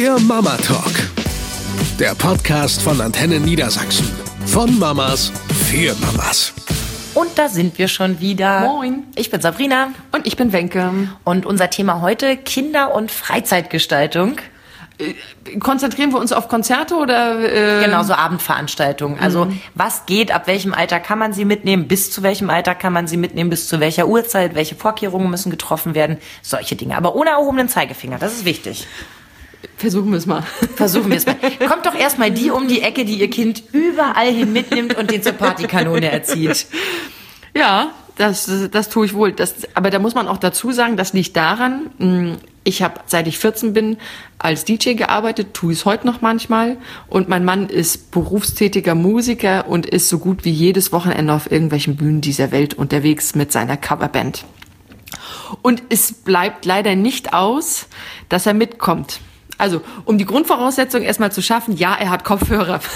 Der Mama Talk. Der Podcast von Antenne Niedersachsen. Von Mamas für Mamas. Und da sind wir schon wieder. Moin. Ich bin Sabrina. Und ich bin Wenke. Und unser Thema heute Kinder- und Freizeitgestaltung. Konzentrieren wir uns auf Konzerte oder? Äh Genau, so Abendveranstaltungen. Also was geht, ab welchem Alter kann man sie mitnehmen, bis zu welchem Alter kann man sie mitnehmen, bis zu welcher Uhrzeit, welche Vorkehrungen müssen getroffen werden, solche Dinge. Aber ohne erhobenen Zeigefinger, das ist wichtig. Versuchen wir es mal. Versuchen wir es mal. Kommt doch erstmal die um die Ecke, die ihr Kind überall hin mitnimmt und den zur Partykanone erzieht. Ja, das, das tue ich wohl. Das, aber da muss man auch dazu sagen, das liegt daran, mh, ich habe, seit ich 14 bin, als DJ gearbeitet, tue es heute noch manchmal. Und mein Mann ist berufstätiger Musiker und ist so gut wie jedes Wochenende auf irgendwelchen Bühnen dieser Welt unterwegs mit seiner Coverband. Und es bleibt leider nicht aus, dass er mitkommt. Also, um die Grundvoraussetzung erstmal zu schaffen, ja, er hat Kopfhörer.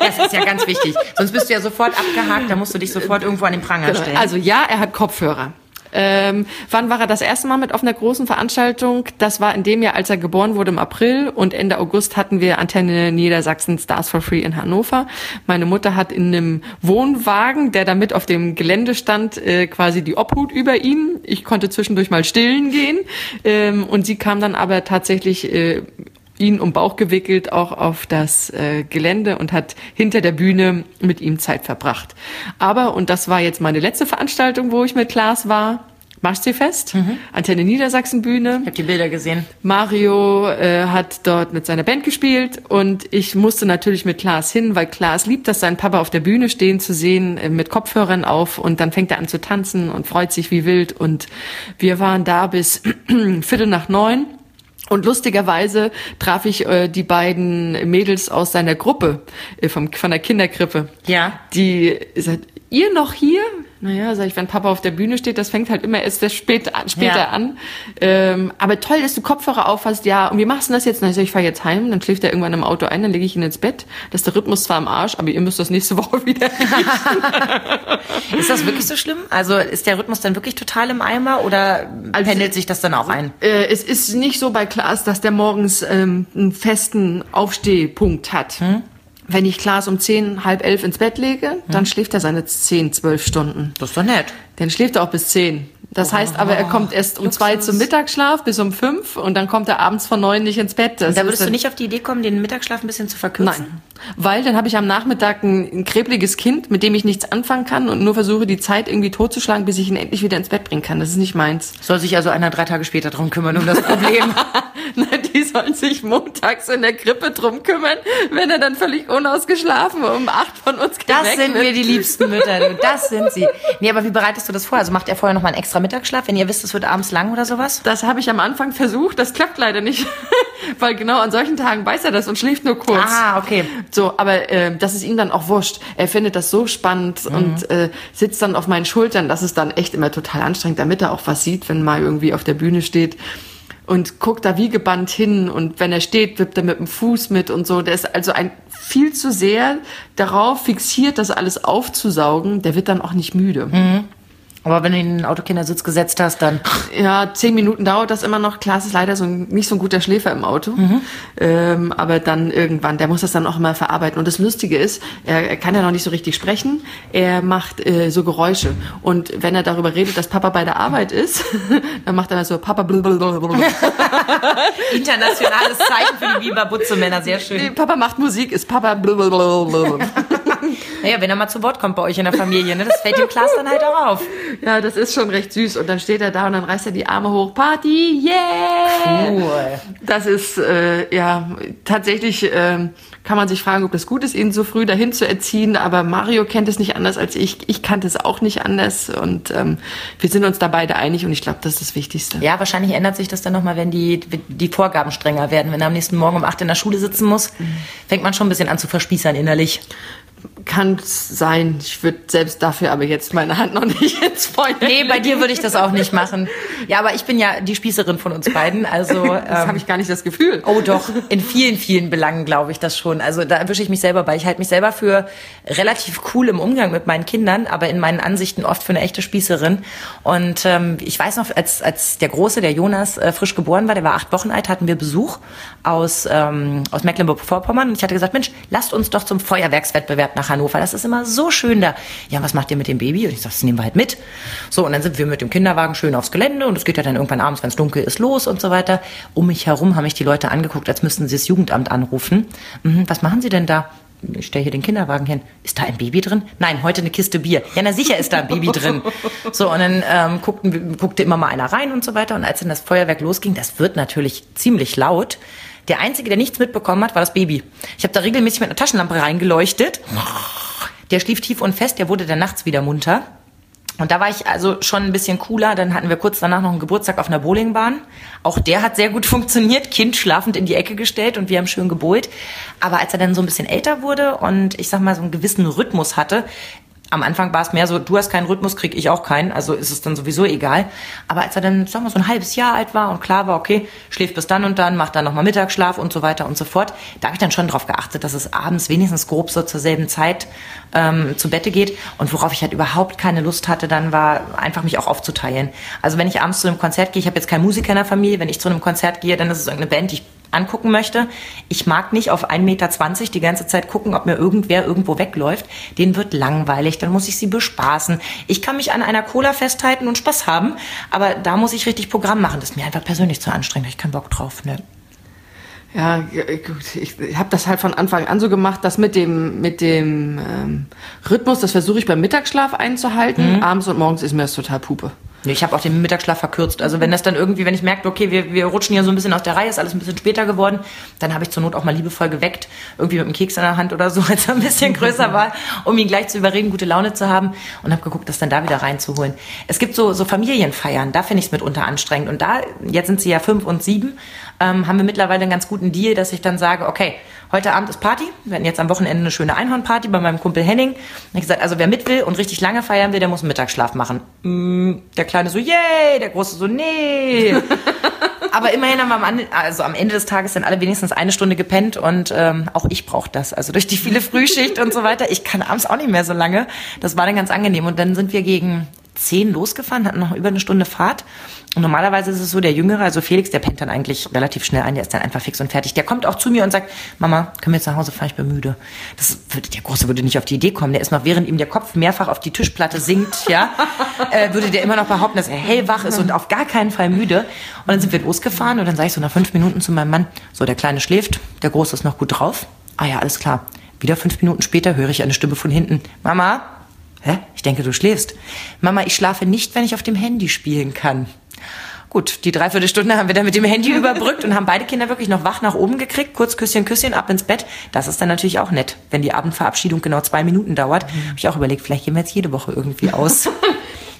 Das ist ja ganz wichtig. Sonst bist du ja sofort abgehakt, da musst du dich sofort irgendwo an den Pranger stellen. Also ja, er hat Kopfhörer. Ähm, wann war er das erste Mal mit auf einer großen Veranstaltung? Das war in dem Jahr, als er geboren wurde im April und Ende August hatten wir Antenne Niedersachsen Stars for Free in Hannover. Meine Mutter hat in einem Wohnwagen, der damit auf dem Gelände stand, äh, quasi die Obhut über ihn. Ich konnte zwischendurch mal stillen gehen ähm, und sie kam dann aber tatsächlich äh, ihn um Bauch gewickelt auch auf das äh, Gelände und hat hinter der Bühne mit ihm Zeit verbracht. Aber, und das war jetzt meine letzte Veranstaltung, wo ich mit Klaas war, Marschseefest, Antenne Niedersachsen Bühne. ich habe die Bilder gesehen. Mario äh, hat dort mit seiner Band gespielt und ich musste natürlich mit Klaas hin, weil Klaas liebt das, seinen Papa auf der Bühne stehen zu sehen, äh, mit Kopfhörern auf und dann fängt er an zu tanzen und freut sich wie wild und wir waren da bis Viertel nach neun. Und lustigerweise traf ich äh, die beiden Mädels aus seiner Gruppe, äh, vom, von der Kinderkrippe. Ja. Die ihr noch hier? Naja, sag ich, wenn Papa auf der Bühne steht, das fängt halt immer erst sehr spät an, später Ja. an. Ähm, aber toll, dass du Kopfhörer aufhast. Ja, und wie machst du das jetzt? Na, ich sag, ich fahr jetzt heim, dann schläft er irgendwann im Auto ein, dann lege ich ihn ins Bett. Das ist der Rhythmus zwar am Arsch, aber ihr müsst das nächste Woche wieder. Ist das wirklich so schlimm? Also ist der Rhythmus dann wirklich total im Eimer oder Also- pendelt sich das dann auch ein? äh, es ist nicht so bei Klaas, dass der morgens ähm, einen festen Aufstehpunkt hat. Hm? Wenn ich Klaas um zehn, halb elf ins Bett lege, dann schläft er seine zehn, zwölf Stunden. Das ist doch nett. Dann schläft er auch bis zehn. Das heißt aber, er kommt erst um zwei zum Mittagsschlaf bis um fünf und dann kommt er abends von neun nicht ins Bett. Das Da würdest du nicht auf die Idee kommen, den Mittagsschlaf ein bisschen zu verkürzen? Nein. Weil dann habe ich am Nachmittag ein, ein krebliges Kind, mit dem ich nichts anfangen kann und nur versuche, die Zeit irgendwie totzuschlagen, bis ich ihn endlich wieder ins Bett bringen kann. Das ist nicht meins. Soll sich also einer drei Tage später drum kümmern, um das Problem. Na, die sollen sich montags in der Krippe drum kümmern, wenn er dann völlig unausgeschlafen um acht von uns geweckt Das sind mir die liebsten Mütter, du. Das sind sie. Nee, aber wie bereitest du das vor? Also macht er vorher noch mal einen extra Mittagsschlaf, wenn ihr wisst, es wird abends lang oder sowas? Das habe ich am Anfang versucht, das klappt leider nicht. Weil genau an solchen Tagen weiß er das und schläft nur kurz. Ah, okay. So, aber äh, das ist ihm dann auch wurscht. Er findet das so spannend Mhm. und äh, sitzt dann auf meinen Schultern. Das ist dann echt immer total anstrengend, damit er auch was sieht, wenn mal irgendwie auf der Bühne steht. Und guckt da wie gebannt hin und wenn er steht, wippt er mit dem Fuß mit und so. Der ist also ein viel zu sehr darauf fixiert, das alles aufzusaugen. Der wird dann auch nicht müde. Mhm. Aber wenn du ihn in den Autokindersitz gesetzt hast, dann. Ja, zehn Minuten dauert das immer noch. Klaas ist leider so ein, nicht so ein guter Schläfer im Auto. Ähm, aber dann irgendwann, der muss das dann auch immer verarbeiten. Und das Lustige ist, er, er kann ja noch nicht so richtig sprechen. Er macht äh, so Geräusche. Und wenn er darüber redet, dass Papa bei der Arbeit ist, dann macht er so Papa blablabla. Internationales Zeichen für die Biberbutze-Männer, sehr schön. Papa macht Musik, ist Papa blablabla. Naja, wenn er mal zu Wort kommt bei euch in der Familie, ne? Das fällt dem Klaas dann halt auch auf. Ja, das ist schon recht süß. Und dann steht er da und dann reißt er die Arme hoch. Party, yeah! Cool. Das ist, äh, ja, tatsächlich ähm, kann man sich fragen, ob das gut ist, ihn so früh dahin zu erziehen. Aber Mario kennt es nicht anders als ich. Ich kannte es auch nicht anders. Und ähm, wir sind uns da beide einig und ich glaube, das ist das Wichtigste. Ja, wahrscheinlich ändert sich das dann nochmal, wenn die, die Vorgaben strenger werden. Wenn er am nächsten Morgen um acht in der Schule sitzen muss, fängt man schon ein bisschen an zu verspießern innerlich. Kann sein. Ich würde selbst dafür aber jetzt meine Hand noch nicht ins Feuer Nee, bei dir würde ich das auch nicht machen. Ja, aber ich bin ja die Spießerin von uns beiden. Also Das ähm, habe ich gar nicht das Gefühl. Oh doch, in vielen, vielen Belangen glaube ich das schon. Also da erwische ich mich selber bei. Ich halte mich selber für relativ cool im Umgang mit meinen Kindern, aber in meinen Ansichten oft für eine echte Spießerin. Und ähm, ich weiß noch, als, als der Große, der Jonas, äh, frisch geboren war, der war acht Wochen alt, hatten wir Besuch aus, ähm, aus Mecklenburg-Vorpommern. Und ich hatte gesagt, Mensch, lasst uns doch zum Feuerwerkswettbewerb nach Hannover. Das ist immer so schön da. Ja, was macht ihr mit dem Baby? Und ich sage, das nehmen wir halt mit. So, und dann sind wir mit dem Kinderwagen schön aufs Gelände und es geht ja dann irgendwann abends, wenn es dunkel ist, los und so weiter. Um mich herum haben mich die Leute angeguckt, als müssten sie das Jugendamt anrufen. Mhm, was machen sie denn da? Ich stelle hier den Kinderwagen hin. Ist da ein Baby drin? Nein, heute eine Kiste Bier. Ja, na sicher ist da ein Baby drin. So, und dann ähm, guckten, guckte immer mal einer rein und so weiter. Und als dann das Feuerwerk losging, das wird natürlich ziemlich laut. Der Einzige, der nichts mitbekommen hat, war das Baby. Ich habe da regelmäßig mit einer Taschenlampe reingeleuchtet. Der schlief tief und fest, der wurde dann nachts wieder munter. Und da war ich also schon ein bisschen cooler. Dann hatten wir kurz danach noch einen Geburtstag auf einer Bowlingbahn. Auch der hat sehr gut funktioniert. Kind schlafend in die Ecke gestellt und wir haben schön gebohlt. Aber als er dann so ein bisschen älter wurde und ich sag mal so einen gewissen Rhythmus hatte, am Anfang war es mehr so, du hast keinen Rhythmus, krieg ich auch keinen, also ist es dann sowieso egal. Aber als er dann, sagen wir, so ein halbes Jahr alt war und klar war, okay, schläft bis dann und dann, macht dann nochmal Mittagsschlaf und so weiter und so fort, da habe ich dann schon drauf geachtet, dass es abends wenigstens grob so zur selben Zeit ähm, zu Bette geht. Und worauf ich halt überhaupt keine Lust hatte, dann war einfach mich auch aufzuteilen. Also wenn ich abends zu einem Konzert gehe, ich habe jetzt keinen Musiker in der Familie, wenn ich zu einem Konzert gehe, dann ist es irgendeine Band, die ich angucken möchte. Ich mag nicht auf 1,20 Meter die ganze Zeit gucken, ob mir irgendwer irgendwo wegläuft. Den wird langweilig, dann muss ich sie bespaßen. Ich kann mich an einer Cola festhalten und Spaß haben, aber da muss ich richtig Programm machen. Das ist mir einfach persönlich zu anstrengend. Ich keinen Bock drauf. Ne? Ja, gut, ich habe das halt von Anfang an so gemacht, dass mit dem mit dem ähm, Rhythmus, das versuche ich beim Mittagsschlaf einzuhalten. Abends und morgens ist mir das total Pupe. Ich habe auch den Mittagsschlaf verkürzt. Also wenn das dann irgendwie, wenn ich merke, okay, wir, wir rutschen hier so ein bisschen aus der Reihe, ist alles ein bisschen später geworden, dann habe ich zur Not auch mal liebevoll geweckt, irgendwie mit einem Keks in der Hand oder so, als er ein bisschen größer war, um ihn gleich zu überreden, gute Laune zu haben und habe geguckt, das dann da wieder reinzuholen. Es gibt so, so Familienfeiern, da finde ich es mitunter anstrengend. Und da, jetzt sind sie ja fünf und sieben, ähm, haben wir mittlerweile einen ganz guten Deal, dass ich dann sage, okay, heute Abend ist Party. Wir hatten jetzt am Wochenende eine schöne Einhornparty bei meinem Kumpel Henning. Und ich gesagt, also wer mit will und richtig lange feiern will, der muss einen Mittagsschlaf machen. Mm, Der Kleine so, yay, der Große so, nee. Aber immerhin haben wir am, also am Ende des Tages dann alle wenigstens eine Stunde gepennt und ähm, auch ich brauche das. Also durch die viele Frühschicht und so weiter. Ich kann abends auch nicht mehr so lange. Das war dann ganz angenehm. Und dann sind wir gegen zehn losgefahren, hatten noch über eine Stunde Fahrt. Und normalerweise ist es so, der Jüngere, also Felix, der pennt dann eigentlich relativ schnell ein, der ist dann einfach fix und fertig. Der kommt auch zu mir und sagt, Mama, können wir jetzt nach Hause fahren, ich bin müde. Das würde, der Große würde nicht auf die Idee kommen. Der ist noch, während ihm der Kopf mehrfach auf die Tischplatte sinkt, ja, äh, würde der immer noch behaupten, dass er hellwach ist und auf gar keinen Fall müde. Und dann sind wir losgefahren und dann sage ich so nach fünf Minuten zu meinem Mann, so, der Kleine schläft, der Große ist noch gut drauf. Ah ja, alles klar. Wieder fünf Minuten später höre ich eine Stimme von hinten. Mama, Hä? Ich denke, du schläfst. Mama, ich schlafe nicht, wenn ich auf dem Handy spielen kann. Gut, die Dreiviertelstunde haben wir dann mit dem Handy überbrückt und haben beide Kinder wirklich noch wach nach oben gekriegt. Kurz Küsschen, Küsschen, ab ins Bett. Das ist dann natürlich auch nett. Wenn die Abendverabschiedung genau zwei Minuten dauert, habe ich auch überlegt, vielleicht gehen wir jetzt jede Woche irgendwie aus.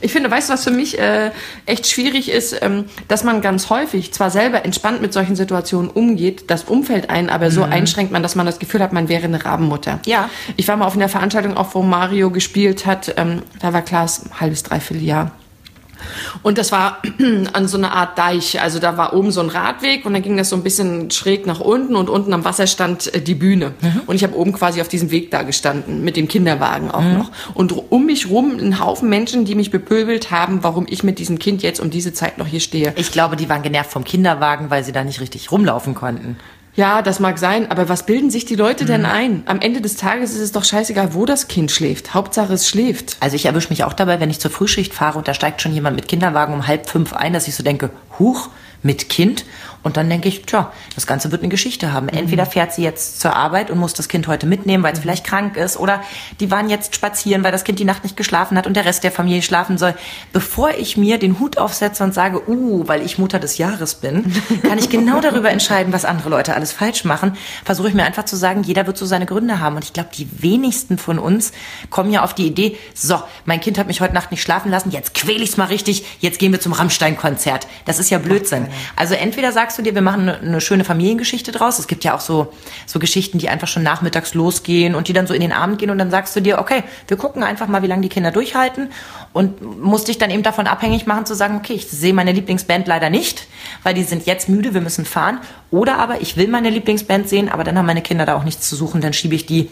Ich finde, weißt du, was für mich äh, echt schwierig ist, ähm, dass man ganz häufig zwar selber entspannt mit solchen Situationen umgeht, das Umfeld einen aber so einschränkt man, dass man das Gefühl hat, man wäre eine Rabenmutter. Ja. Ich war mal auf einer Veranstaltung, auch wo Mario gespielt hat, ähm, da war Klaas ein halbes, dreiviertel Jahr. Und das war an so einer Art Deich. Also da war oben so ein Radweg und dann ging das so ein bisschen schräg nach unten und unten am Wasser stand äh, die Bühne. Und ich habe oben quasi auf diesem Weg da gestanden, mit dem Kinderwagen auch noch. Und um mich rum ein Haufen Menschen, die mich bepöbelt haben, warum ich mit diesem Kind jetzt um diese Zeit noch hier stehe. Ich glaube, die waren genervt vom Kinderwagen, weil sie da nicht richtig rumlaufen konnten. Ja, das mag sein, aber was bilden sich die Leute denn ein? Am Ende des Tages ist es doch scheißegal, wo das Kind schläft. Hauptsache es schläft. Also ich erwische mich auch dabei, wenn ich zur Frühschicht fahre und da steigt schon jemand mit Kinderwagen um halb fünf ein, dass ich so denke, huch, mit Kind. Und dann denke ich, tja, das Ganze wird eine Geschichte haben. Entweder fährt sie jetzt zur Arbeit und muss das Kind heute mitnehmen, weil es vielleicht krank ist, oder die waren jetzt spazieren, weil das Kind die Nacht nicht geschlafen hat und der Rest der Familie schlafen soll. Bevor ich mir den Hut aufsetze und sage, uh, weil ich Mutter des Jahres bin, kann ich genau darüber entscheiden, was andere Leute alles falsch machen. Versuche ich mir einfach zu sagen, jeder wird so seine Gründe haben. Und ich glaube, die wenigsten von uns kommen ja auf die Idee, so, mein Kind hat mich heute Nacht nicht schlafen lassen, jetzt quäl ich's mal richtig, jetzt gehen wir zum Rammstein-Konzert. Das ist ist ja Blödsinn. Also entweder sagst du dir, wir machen eine, eine schöne Familiengeschichte draus. Es gibt ja auch so, so Geschichten, die einfach schon nachmittags losgehen und die dann so in den Abend gehen und dann sagst du dir, okay, wir gucken einfach mal, wie lange die Kinder durchhalten und musst dich dann eben davon abhängig machen zu sagen, okay, ich sehe meine Lieblingsband leider nicht, weil die sind jetzt müde, wir müssen fahren. Oder aber ich will meine Lieblingsband sehen, aber dann haben meine Kinder da auch nichts zu suchen, dann schiebe ich die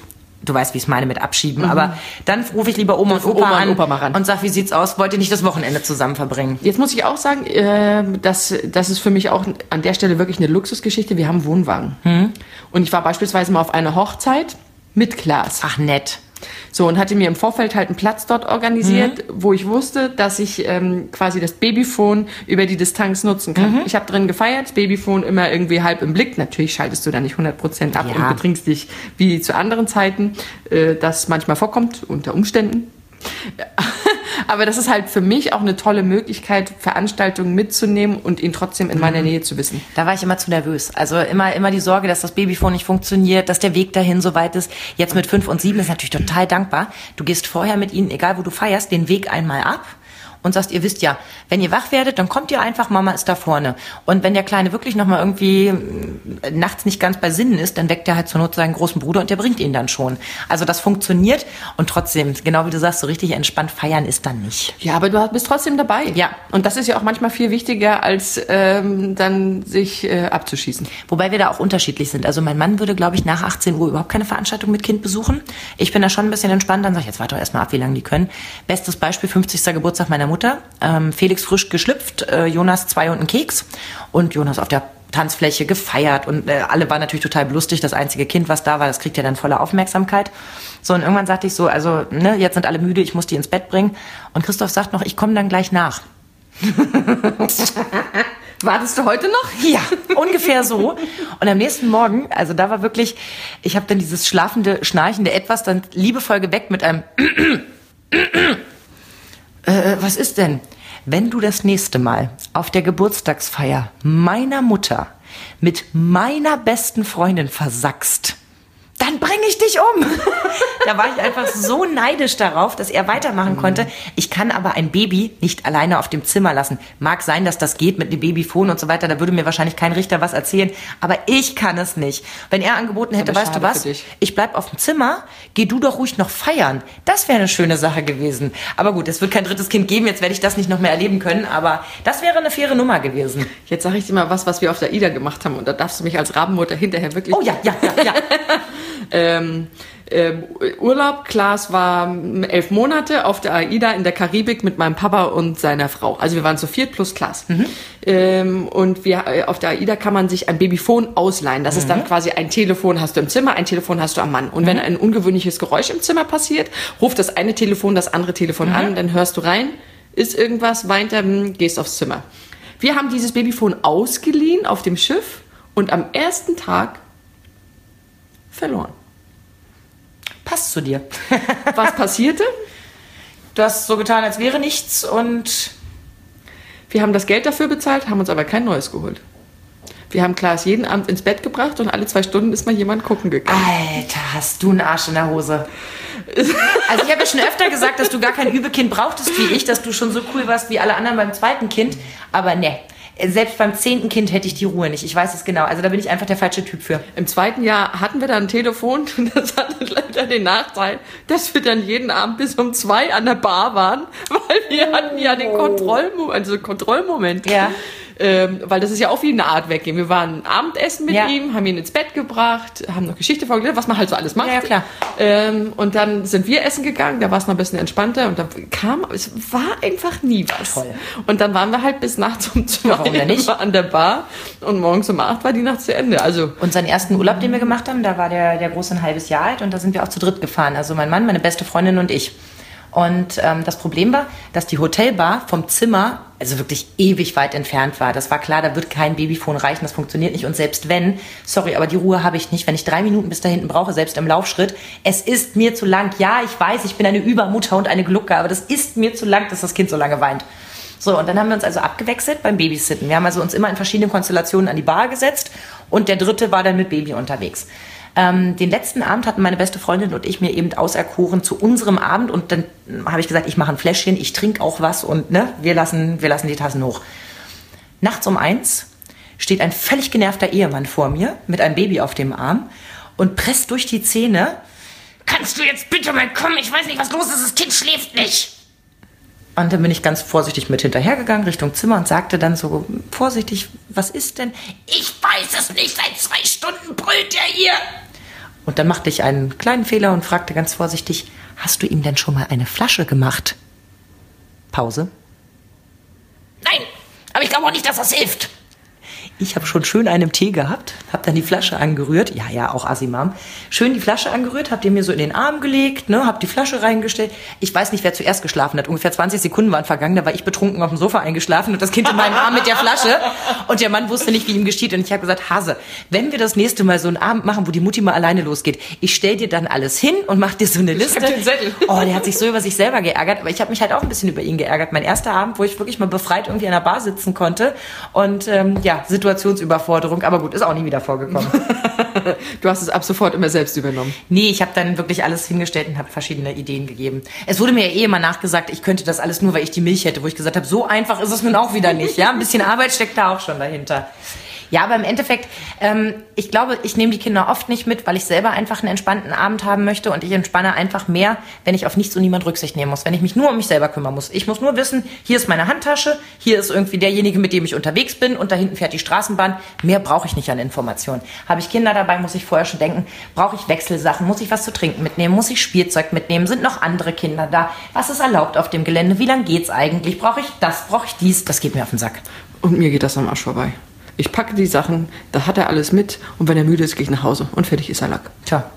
du weißt, wie ich es meine mit abschieben, mhm. aber dann rufe ich lieber Oma und Opa Oma an und, Opa mal ran. und sag, wie sieht's aus? Wollt ihr nicht das Wochenende zusammen verbringen? Jetzt muss ich auch sagen, äh, dass das ist für mich auch an der Stelle wirklich eine Luxusgeschichte. Wir haben Wohnwagen. Mhm. Und ich war beispielsweise mal auf einer Hochzeit mit Klaas. Ach, nett. So, und hatte mir im Vorfeld halt einen Platz dort organisiert, mhm. wo ich wusste, dass ich ähm, quasi das Babyphone über die Distanz nutzen kann. Mhm. Ich habe drin gefeiert, Babyphone immer irgendwie halb im Blick. Natürlich schaltest du da nicht 100% ab ja. und betrinkst dich wie zu anderen Zeiten. Äh, das manchmal vorkommt, unter Umständen. Aber das ist halt für mich auch eine tolle Möglichkeit, Veranstaltungen mitzunehmen und ihn trotzdem in meiner mhm. Nähe zu wissen. Da war ich immer zu nervös. Also immer, immer die Sorge, dass das Babyphone nicht funktioniert, dass der Weg dahin so weit ist. Jetzt mit fünf und sieben ist natürlich total dankbar. Du gehst vorher mit ihnen, egal wo du feierst, den Weg einmal ab und sagst, ihr wisst ja, wenn ihr wach werdet, dann kommt ihr einfach, Mama ist da vorne. Und wenn der Kleine wirklich nochmal irgendwie äh, nachts nicht ganz bei Sinnen ist, dann weckt er halt zur Not seinen großen Bruder und der bringt ihn dann schon. Also das funktioniert und trotzdem, genau wie du sagst, so richtig entspannt feiern ist dann nicht. Ja, aber du bist trotzdem dabei. Ja. Und das ist ja auch manchmal viel wichtiger, als ähm, dann sich äh, abzuschießen. Wobei wir da auch unterschiedlich sind. Also mein Mann würde, glaube ich, nach 18 Uhr überhaupt keine Veranstaltung mit Kind besuchen. Ich bin da schon ein bisschen entspannt, dann sag ich, jetzt warte doch erstmal ab, wie lange die können. Bestes Beispiel, 50. Geburtstag meiner Mutter Mutter. Ähm, Felix frisch geschlüpft, äh, Jonas zwei und ein Keks. Und Jonas auf der Tanzfläche gefeiert und äh, alle waren natürlich total lustig. Das einzige Kind, was da war, das kriegt ja dann volle Aufmerksamkeit. So, und irgendwann sagte ich so, also, ne, jetzt sind alle müde, ich muss die ins Bett bringen. Und Christoph sagt noch, ich komme dann gleich nach. Wartest du heute noch? Ja, ungefähr so. Und am nächsten Morgen, also da war wirklich, ich habe dann dieses schlafende, schnarchende Etwas dann liebevoll geweckt mit einem äh, was ist denn, wenn du das nächste Mal auf der Geburtstagsfeier meiner Mutter mit meiner besten Freundin versackst? Dann bringe ich dich um. da war ich einfach so neidisch darauf, dass er weitermachen konnte. Ich kann aber ein Baby nicht alleine auf dem Zimmer lassen. Mag sein, dass das geht mit dem Babyphone und so weiter. Da würde mir wahrscheinlich kein Richter was erzählen. Aber ich kann es nicht. Wenn er angeboten hätte, weißt du was? Ich bleib auf dem Zimmer. Geh du doch ruhig noch feiern. Das wäre eine schöne Sache gewesen. Aber gut, es wird kein drittes Kind geben. Jetzt werde ich das nicht noch mehr erleben können. Aber das wäre eine faire Nummer gewesen. Jetzt sage ich dir mal was, was wir auf der Ida gemacht haben. Und da darfst du mich als Rabenmutter hinterher wirklich... Oh ja, ja, ja, ja. ähm, ähm, Urlaub. Klaas war elf Monate auf der AIDA in der Karibik mit meinem Papa und seiner Frau. Also wir waren zu viert plus Klaas. Mhm. Ähm, und wir, äh, auf der AIDA kann man sich ein Babyphone ausleihen. Das mhm. ist dann quasi ein Telefon hast du im Zimmer, ein Telefon hast du am Mann. Und mhm. wenn ein ungewöhnliches Geräusch im Zimmer passiert, ruft das eine Telefon das andere Telefon an, dann hörst du rein, ist irgendwas, weint er, hm, gehst aufs Zimmer. Wir haben dieses Babyphone ausgeliehen auf dem Schiff und am ersten Tag verloren. Passt zu dir. Was passierte? Du hast so getan, als wäre nichts und wir haben das Geld dafür bezahlt, haben uns aber kein neues geholt. Wir haben Klaas jeden Abend ins Bett gebracht und alle zwei Stunden ist mal jemand gucken gegangen. Alter, hast du einen Arsch in der Hose. Also ich habe ja schon öfter gesagt, dass du gar kein Übekind brauchtest wie ich, dass du schon so cool warst wie alle anderen beim zweiten Kind. Aber ne, selbst beim zehnten Kind hätte ich die Ruhe nicht. Ich weiß es genau. Also da bin ich einfach der falsche Typ für. Im zweiten Jahr hatten wir dann ein Telefon und das hatte leider den Nachteil, dass wir dann jeden Abend bis um zwei an der Bar waren, weil wir hatten ja den Kontrollmoment, also Kontrollmoment. Ja. Ähm, weil das ist ja auch wie eine Art weggehen. Wir waren Abendessen mit ja. ihm, haben ihn ins Bett gebracht, haben noch Geschichte vorgelesen, was man halt so alles macht. Ja, klar. Ähm, und dann sind wir essen gegangen, da war es noch ein bisschen entspannter und da kam, es war einfach nie was. Toll. Und dann waren wir halt bis nachts um zwei ja, an der Bar und morgens um acht war die Nacht zu Ende. Also Unseren ersten Urlaub, den wir gemacht haben, da war der, der Große ein halbes Jahr alt und da sind wir auch zu dritt gefahren. Also mein Mann, meine beste Freundin und ich. Und ähm, das Problem war, dass die Hotelbar vom Zimmer also wirklich ewig weit entfernt war. Das war klar, da wird kein Babyphone reichen, das funktioniert nicht. Und selbst wenn, sorry, aber die Ruhe habe ich nicht, wenn ich drei Minuten bis da hinten brauche, selbst im Laufschritt. Es ist mir zu lang. Ja, ich weiß, ich bin eine Übermutter und eine Glucke, aber das ist mir zu lang, dass das Kind so lange weint. So, und dann haben wir uns also abgewechselt beim Babysitten. Wir haben also uns immer in verschiedenen Konstellationen an die Bar gesetzt und der dritte war dann mit Baby unterwegs. Ähm, den letzten Abend hatten meine beste Freundin und ich mir eben auserkoren zu unserem Abend und dann habe ich gesagt, ich mache ein Fläschchen, ich trinke auch was und ne, wir lassen, wir lassen die Tassen hoch. Nachts um eins steht ein völlig genervter Ehemann vor mir mit einem Baby auf dem Arm und presst durch die Zähne. Kannst du jetzt bitte mal kommen? Ich weiß nicht, was los ist. Das Kind schläft nicht. Und dann bin ich ganz vorsichtig mit hinterhergegangen Richtung Zimmer und sagte dann so vorsichtig, was ist denn? Ich weiß es nicht, seit zwei Stunden brüllt er hier. Und dann machte ich einen kleinen Fehler und fragte ganz vorsichtig, hast du ihm denn schon mal eine Flasche gemacht? Pause. Nein, aber ich glaube auch nicht, dass das hilft. Ich habe schon schön einen Tee gehabt, habe dann die Flasche angerührt. Ja, ja, auch Asimam. Schön die Flasche angerührt, hab den mir so in den Arm gelegt, ne, hab die Flasche reingestellt. Ich weiß nicht, wer zuerst geschlafen hat. Ungefähr 20 Sekunden waren vergangen, da war ich betrunken auf dem Sofa eingeschlafen und das Kind in meinem Arm mit der Flasche. Und der Mann wusste nicht, wie ihm geschieht. Und ich habe gesagt, Hase, wenn wir das nächste Mal so einen Abend machen, wo die Mutti mal alleine losgeht, ich stell dir dann alles hin und mach dir so eine Liste. den Zettel. Oh, der hat sich so über sich selber geärgert, aber ich habe mich halt auch ein bisschen über ihn geärgert. Mein erster Abend, wo ich wirklich mal befreit irgendwie an der Bar sitzen konnte und ähm, ja, Situationsüberforderung. Aber gut, ist auch nie wieder vorgekommen. Du hast es ab sofort immer selbst übernommen. Nee, ich habe dann wirklich alles hingestellt und habe verschiedene Ideen gegeben. Es wurde mir ja eh immer nachgesagt, ich könnte das alles nur, weil ich die Milch hätte, wo ich gesagt habe, so einfach ist es nun auch wieder nicht. Ja, ein bisschen Arbeit steckt da auch schon dahinter. Ja, aber im Endeffekt, ähm, ich glaube, ich nehme die Kinder oft nicht mit, weil ich selber einfach einen entspannten Abend haben möchte und ich entspanne einfach mehr, wenn ich auf nichts und niemand Rücksicht nehmen muss, wenn ich mich nur um mich selber kümmern muss. Ich muss nur wissen, hier ist meine Handtasche, hier ist irgendwie derjenige, mit dem ich unterwegs bin und da hinten fährt die Straßenbahn. Mehr brauche ich nicht an Informationen. Habe ich Kinder dabei, muss ich vorher schon denken, brauche ich Wechselsachen, muss ich was zu trinken mitnehmen, muss ich Spielzeug mitnehmen, sind noch andere Kinder da, was ist erlaubt auf dem Gelände, wie lang geht's eigentlich, brauche ich das, brauche ich dies, das geht mir auf den Sack. Und mir geht das am Arsch vorbei. Ich packe die Sachen, da hat er alles mit und wenn er müde ist, gehe ich nach Hause und fertig ist er Lack. Tja.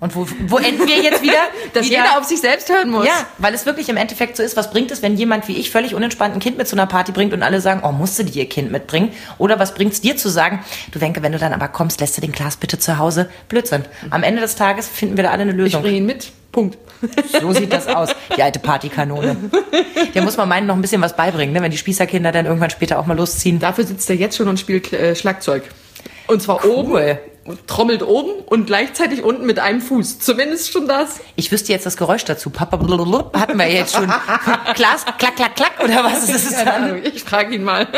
Und wo, wo enden wir jetzt wieder? Dass wieder, jeder auf sich selbst hören muss. Ja, weil es wirklich im Endeffekt so ist, was bringt es, wenn jemand wie ich völlig unentspannt ein Kind mit zu einer Party bringt und alle sagen, oh, musste die ihr Kind mitbringen? Oder was bringt es dir zu sagen, du Wenke, wenn du dann aber kommst, lässt du den Glas bitte zu Hause? Blödsinn. Am Ende des Tages finden wir da alle eine Ich Lösung. bringe ihn mit. Punkt. So sieht das aus, die alte Partykanone. Der muss man meinen, noch ein bisschen was beibringen, ne? wenn die Spießerkinder dann irgendwann später auch mal losziehen. Dafür sitzt er jetzt schon und spielt äh, Schlagzeug. Und zwar oben, und trommelt oben und gleichzeitig unten mit einem Fuß. Zumindest schon das. Ich wüsste jetzt das Geräusch dazu. Papa, hatten wir jetzt schon. Glas, klack, klack, klack, oder was ist es dann? Ich frage ihn mal.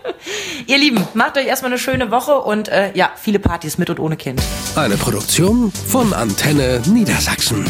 Ihr Lieben, macht euch erstmal eine schöne Woche und äh, ja, viele Partys mit und ohne Kind. Eine Produktion von Antenne Niedersachsen.